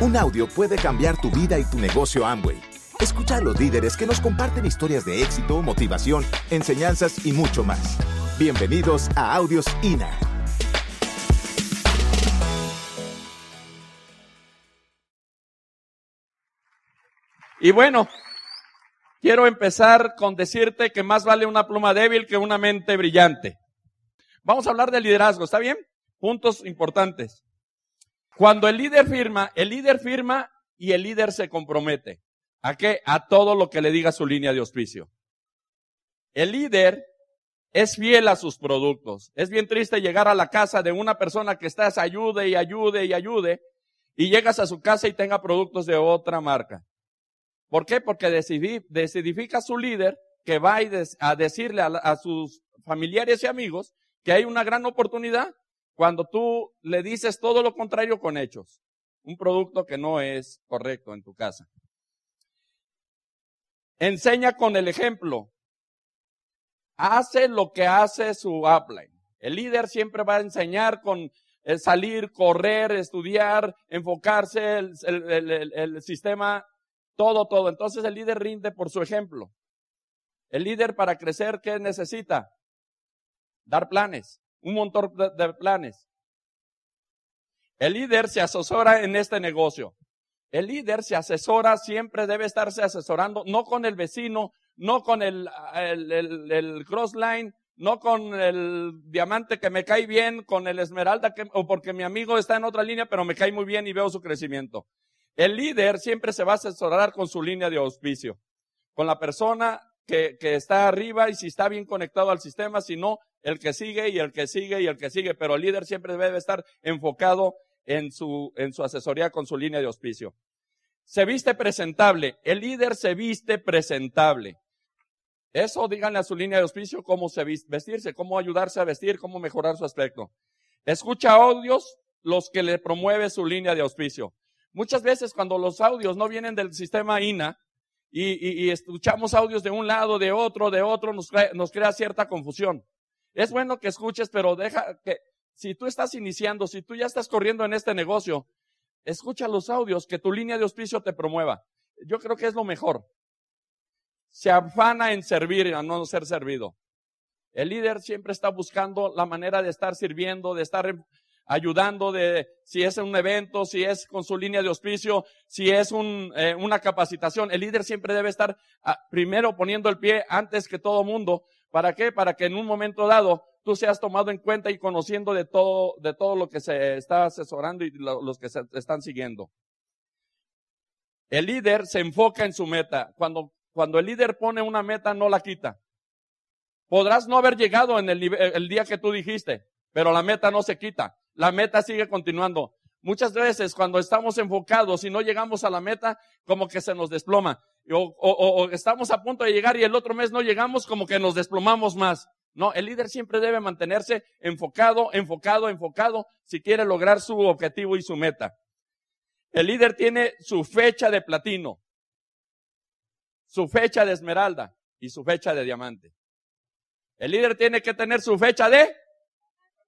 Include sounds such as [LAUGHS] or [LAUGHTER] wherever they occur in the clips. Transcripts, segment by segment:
Un audio puede cambiar tu vida y tu negocio Amway. Escucha a los líderes que nos comparten historias de éxito, motivación, enseñanzas y mucho más. Bienvenidos a Audios INA. Y bueno, quiero empezar con decirte que más vale una pluma débil que una mente brillante. Vamos a hablar de liderazgo, ¿está bien? Puntos importantes. Cuando el líder firma, el líder firma y el líder se compromete. ¿A qué? A todo lo que le diga su línea de auspicio. El líder es fiel a sus productos. Es bien triste llegar a la casa de una persona que estás ayude y ayude y ayude y llegas a su casa y tenga productos de otra marca. ¿Por qué? Porque decidí, decidifica su líder que va a decirle a, sus familiares y amigos que hay una gran oportunidad cuando tú le dices todo lo contrario con hechos. Un producto que no es correcto en tu casa. Enseña con el ejemplo. Hace lo que hace su upline. El líder siempre va a enseñar con el salir, correr, estudiar, enfocarse, el, el, el sistema todo, todo. Entonces el líder rinde por su ejemplo. El líder para crecer, ¿qué necesita? Dar planes, un montón de planes. El líder se asesora en este negocio. El líder se asesora, siempre debe estarse asesorando, no con el vecino, no con el, el, el, crossline, no con el diamante que me cae bien, con el esmeralda que, o porque mi amigo está en otra línea, pero me cae muy bien y veo su crecimiento. El líder siempre se va a asesorar con su línea de auspicio, con la persona que, está arriba y si está bien conectado al sistema, si no, el que sigue y el que sigue y el que sigue, pero el líder siempre debe estar enfocado en su, en su asesoría con su línea de auspicio. Se viste presentable, el líder se viste presentable. Eso díganle a su línea de auspicio cómo se vestirse, cómo ayudarse a vestir, cómo mejorar su aspecto. Escucha audios los que le promueve su línea de auspicio. Muchas veces cuando los audios no vienen del sistema INA y, escuchamos audios de un lado, de otro, de otro, nos crea cierta confusión. Es bueno que escuches, pero deja que, si tú estás iniciando, si tú ya estás corriendo en este negocio, escucha los audios que tu línea de auspicio te promueva. Yo creo que es lo mejor. Se afana en servir, a no ser servido. El líder siempre está buscando la manera de estar sirviendo, de estar ayudando de si es un evento, si es con su línea de auspicio, si es un, eh, una capacitación. El líder siempre debe estar ah, primero poniendo el pie antes que todo mundo. ¿Para qué? Para que en un momento dado tú seas tomado en cuenta y conociendo de todo, de todo lo que se está asesorando y los que se están siguiendo. El líder se enfoca en su meta. Cuando, cuando el líder pone una meta, no la quita. Podrás no haber llegado en el, el día que tú dijiste, pero la meta no se quita la meta sigue continuando. Muchas veces cuando estamos enfocados y no llegamos a la meta, como que se nos desploma. O, estamos a punto de llegar y el otro mes no llegamos, como que nos desplomamos más. No, el líder siempre debe mantenerse enfocado, enfocado, enfocado, si quiere lograr su objetivo y su meta. El líder tiene su fecha de platino, su fecha de esmeralda y su fecha de diamante. El líder tiene que tener su fecha de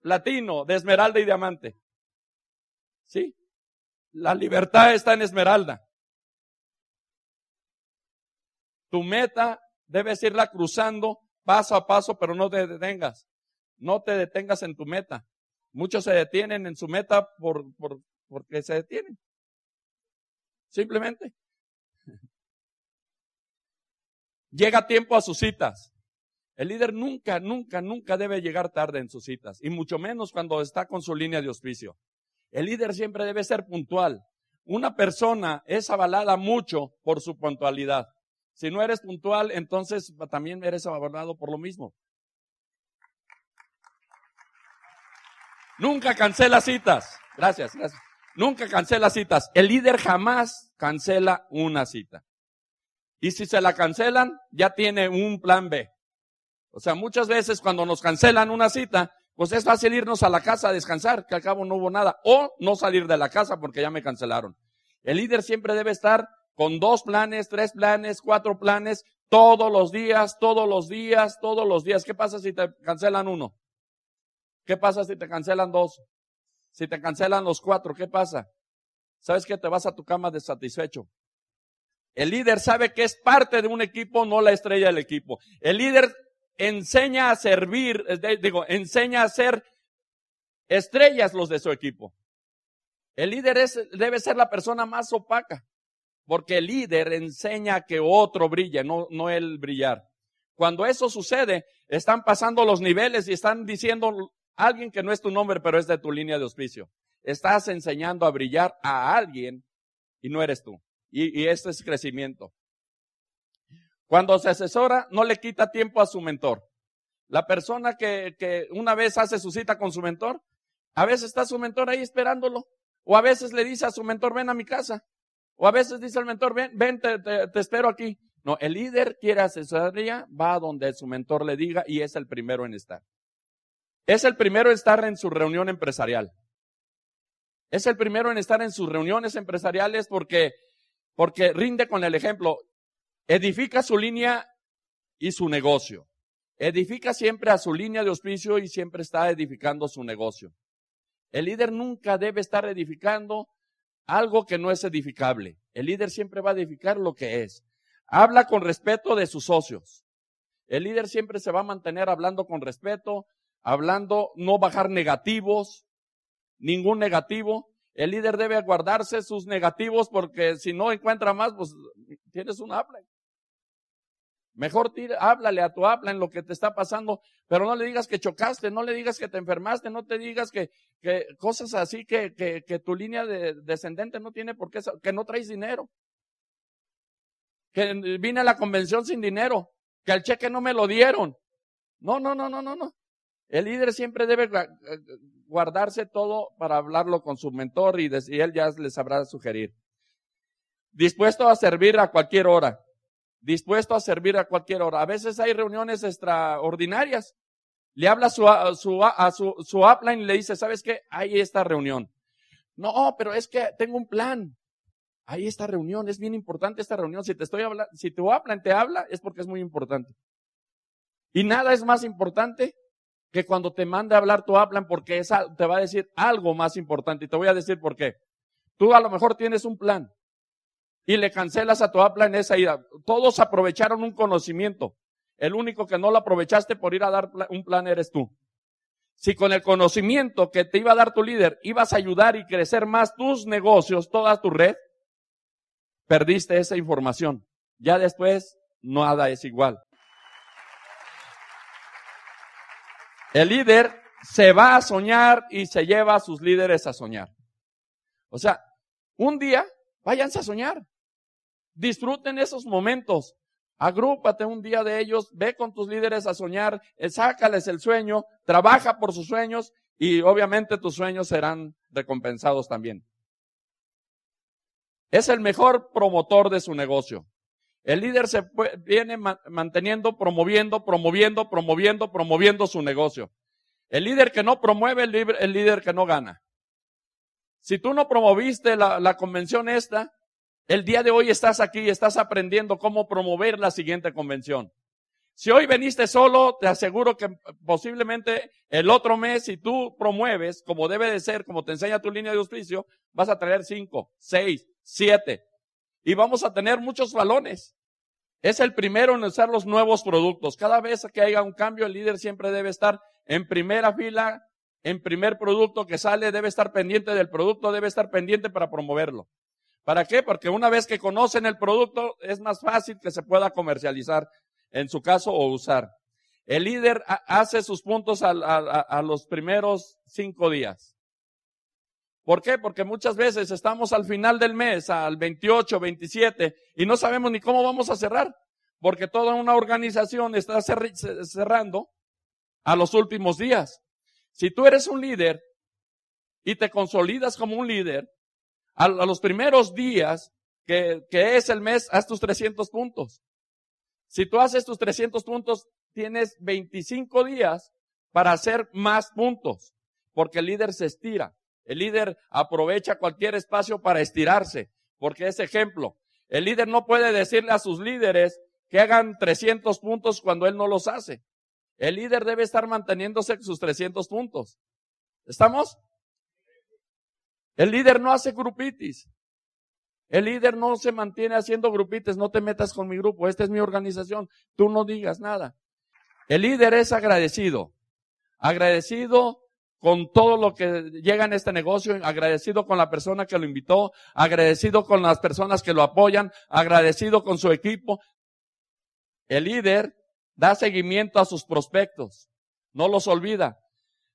platino, de esmeralda y diamante. ¿Sí? La libertad está en esmeralda. Tu meta debes irla cruzando paso a paso, pero no te detengas. No te detengas en tu meta. Muchos se detienen en su meta por, por, porque se detienen. Simplemente. [LAUGHS] Llega tiempo a sus citas. El líder nunca, nunca, nunca debe llegar tarde en sus citas, y mucho menos cuando está con su línea de auspicio. El líder siempre debe ser puntual. Una persona es avalada mucho por su puntualidad. Si no eres puntual, entonces también eres avalado por lo mismo. Nunca cancela citas. Gracias, gracias. Nunca cancela citas. El líder jamás cancela una cita. Y si se la cancelan, ya tiene un plan B. O sea, muchas veces cuando nos cancelan una cita, pues es fácil irnos a la casa a descansar, que al cabo no hubo nada, o no salir de la casa porque ya me cancelaron. El líder siempre debe estar con dos planes, tres planes, cuatro planes, todos los días, todos los días, todos los días. ¿Qué pasa si te cancelan uno? ¿Qué pasa si te cancelan dos? Si te cancelan los cuatro, ¿qué pasa? ¿sabes que te vas a tu cama desatisfecho? El líder sabe que es parte de un equipo, no la estrella del equipo. El líder enseña a servir, digo, enseña a ser estrellas los de su equipo. El líder debe ser la persona más opaca, porque el líder enseña que otro brille, no, no él brillar. Cuando eso sucede, están pasando los niveles y están diciendo alguien que no es tu nombre, pero es de tu línea de auspicio. Estás enseñando a brillar a alguien y no eres tú. Y, y esto es crecimiento. Cuando se asesora, no le quita tiempo a su mentor. La persona que, que una vez hace su cita con su mentor, a veces está su mentor ahí esperándolo. O a veces le dice a su mentor, ven a mi casa. O a veces dice al mentor, ven, ven, te, espero aquí. No, el líder quiere asesoría, va donde su mentor le diga y es el primero en estar. Es el primero en estar en su reunión empresarial. Es el primero en estar en sus reuniones empresariales porque, porque rinde con el ejemplo. Edifica su línea y su negocio. Edifica siempre a su línea de auspicio y siempre está edificando su negocio. El líder nunca debe estar edificando algo que no es edificable. El líder siempre va a edificar lo que es. Habla con respeto de sus socios. El líder siempre se va a mantener hablando con respeto, hablando, no bajar negativos, ningún negativo. El líder debe guardarse sus negativos porque si no encuentra más, pues tienes un habla. Mejor tira, háblale a tu habla en lo que te está pasando, pero no le digas que chocaste, no le digas que te enfermaste, no te digas que, cosas así que, que, que tu línea de, descendente no tiene por qué, que no traes dinero que vine a la convención sin dinero, que el cheque no me lo dieron. No, no, no, no, no, no. El líder siempre debe guardarse todo para hablarlo con su mentor y, él ya les sabrá sugerir. Dispuesto a servir a cualquier hora. Dispuesto a servir a cualquier hora. A veces hay reuniones extraordinarias. Le habla su, a su, a su, su upline y le dice, ¿sabes qué? Hay esta reunión. No, pero es que tengo un plan. Hay esta reunión, es bien importante esta reunión. Si te estoy hablando, si tu hablan te habla, es porque es muy importante. Y nada es más importante que cuando te manda a hablar tu hablan porque esa, te va a decir algo más importante. Y te voy a decir por qué. Tú a lo mejor tienes un plan y le cancelas a en esa ida. Todos aprovecharon un conocimiento. El único que no lo aprovechaste por ir a dar un plan eres tú. Si con el conocimiento que te iba a dar tu líder ibas a ayudar y crecer más tus negocios, toda tu red, perdiste esa información. Ya después, nada es igual. El líder se va a soñar y se lleva a sus líderes a soñar. O sea, un día, váyanse a soñar. Disfruten esos momentos. Agrúpate un día de ellos, ve con tus líderes a soñar, eh, sácales el sueño, trabaja por sus sueños y obviamente tus sueños serán recompensados también. Es el mejor promotor de su negocio. El líder se viene manteniendo, promoviendo, promoviendo, promoviendo, promoviendo su negocio. El líder que no promueve, el líder que no gana. Si tú no promoviste la, la convención esta, el día de hoy estás aquí y estás aprendiendo cómo promover la siguiente convención. Si hoy veniste solo, te aseguro que posiblemente el otro mes, si tú promueves como debe de ser, como te enseña tu línea de auspicio, vas a traer cinco, seis, siete. Y vamos a tener muchos balones. Es el primero en usar los nuevos productos. Cada vez que haya un cambio, el líder siempre debe estar en primera fila, en primer producto que sale, debe estar pendiente del producto, debe estar pendiente para promoverlo. ¿Para qué? Porque una vez que conocen el producto, es más fácil que se pueda comercializar en su caso, o usar. El líder hace sus puntos a, los primeros cinco días. ¿Por qué? Porque muchas veces estamos al final del mes, al 28, 27, y no sabemos ni cómo vamos a cerrar, porque toda una organización está cerrando a los últimos días. Si tú eres un líder y te consolidas como un líder, a, los primeros días que, es el mes, haz tus 300 puntos. Si tú haces tus 300 puntos, tienes 25 días para hacer más puntos, porque el líder se estira. El líder aprovecha cualquier espacio para estirarse, porque es ejemplo. El líder no puede decirle a sus líderes que hagan 300 puntos cuando él no los hace. El líder debe estar manteniéndose sus 300 puntos. ¿Estamos? El líder no hace grupitis. El líder no se mantiene haciendo grupites, no te metas con mi grupo, esta es mi organización, tú no digas nada. El líder es agradecido, agradecido con todo lo que llega en este negocio, agradecido con la persona que lo invitó, agradecido con las personas que lo apoyan, agradecido con su equipo. El líder da seguimiento a sus prospectos, no los olvida.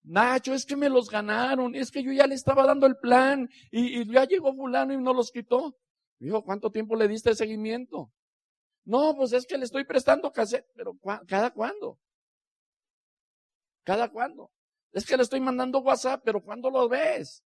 Nacho, es que me los ganaron, es que yo ya le estaba dando el plan y, ya llegó fulano y no los quitó. Dijo, ¿cuánto tiempo le diste seguimiento? No, pues es que le estoy prestando cassette, pero ¿cada cuándo? ¿Cada cuándo? Es que le estoy mandando WhatsApp, pero ¿cuándo lo ves?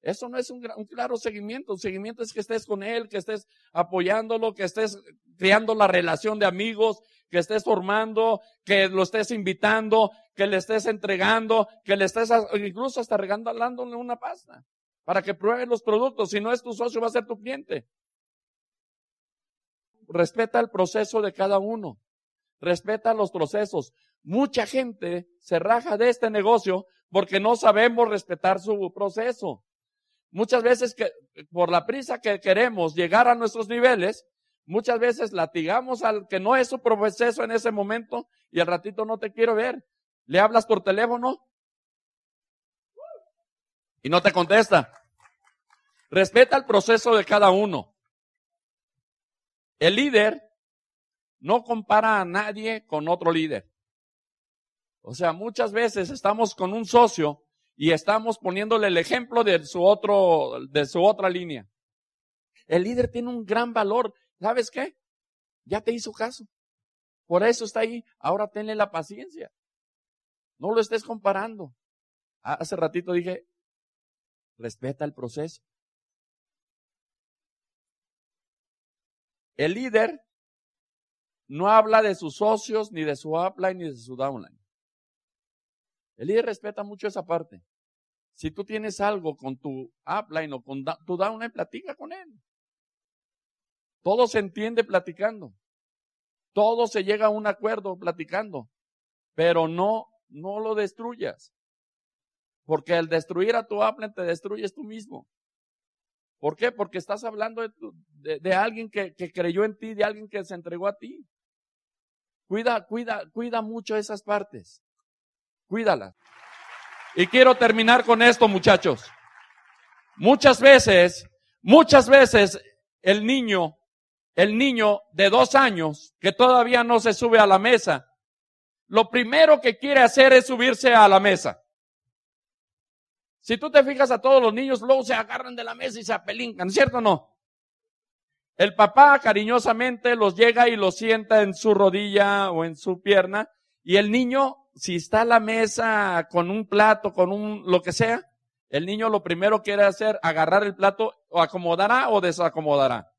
Eso no es un, un, claro seguimiento. Un seguimiento es que estés con él, que estés apoyándolo, que estés creando la relación de amigos, que estés formando, que lo estés invitando, que le estés entregando, que le estés incluso hasta regalándole una pasta para que pruebe los productos. Si no es tu socio, va a ser tu cliente. Respeta el proceso de cada uno. Respeta los procesos. Mucha gente se raja de este negocio porque no sabemos respetar su proceso. Muchas veces que por la prisa que queremos llegar a nuestros niveles, muchas veces latigamos al que no es su proceso en ese momento y al ratito no te quiero ver. Le hablas por teléfono y no te contesta. Respeta el proceso de cada uno. El líder no compara a nadie con otro líder. O sea, muchas veces estamos con un socio y estamos poniéndole el ejemplo de su otro, de su otra línea. El líder tiene un gran valor. ¿Sabes qué? Ya te hizo caso. Por eso está ahí. Ahora tenle la paciencia. No lo estés comparando. Hace ratito dije, respeta el proceso. El líder no habla de sus socios, ni de su upline, ni de su downline. El líder respeta mucho esa parte. Si tú tienes algo con tu upline o con tu downline, platica con él. Todo se entiende platicando. Todo se llega a un acuerdo platicando. Pero no, no lo destruyas. Porque al destruir a tu upline te destruyes tú mismo. ¿Por qué? Porque estás hablando de, de alguien que, que creyó en ti, de alguien que se entregó a ti. Cuida, cuida, cuida mucho esas partes. Cuídalas. Y quiero terminar con esto, muchachos. Muchas veces, muchas veces el niño, el niño de dos años que todavía no se sube a la mesa, lo primero que quiere hacer es subirse a la mesa. Si tú te fijas a todos los niños, luego se agarran de la mesa y se apelincan, ¿cierto o no? El papá cariñosamente los llega y los sienta en su rodilla o en su pierna y el niño, si está a la mesa con un plato, con un lo que sea, el niño lo primero quiere hacer, agarrar el plato, o acomodará o desacomodará.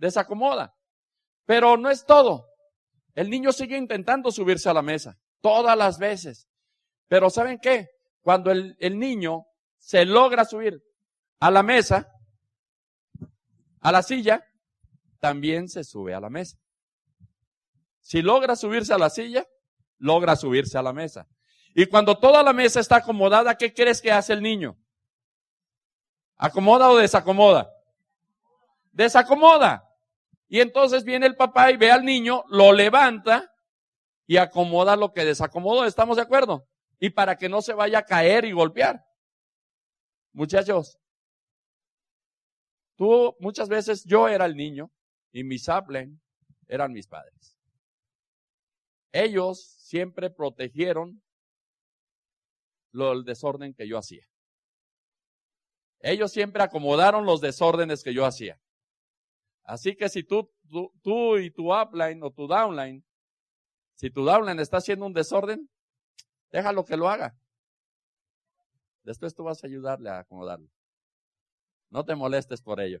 Desacomoda. Pero no es todo. El niño sigue intentando subirse a la mesa, todas las veces. Pero ¿saben qué? Cuando el, el niño se logra subir a la mesa, a la silla, también se sube a la mesa. Si logra subirse a la silla, logra subirse a la mesa. Y cuando toda la mesa está acomodada, ¿qué crees que hace el niño? ¿Acomoda o desacomoda? Desacomoda. Y entonces viene el papá y ve al niño, lo levanta y acomoda lo que desacomodó. ¿Estamos de acuerdo? Y para que no se vaya a caer y golpear. Muchachos, Tú, muchas veces yo era el niño y mis saplen eran mis padres. Ellos siempre protegieron lo, el desorden que yo hacía. Ellos siempre acomodaron los desórdenes que yo hacía. Así que si tú, tú, y tu upline o tu downline, si tu downline está haciendo un desorden, déjalo que lo haga. Después tú vas a ayudarle a acomodarlo. No te molestes por ello.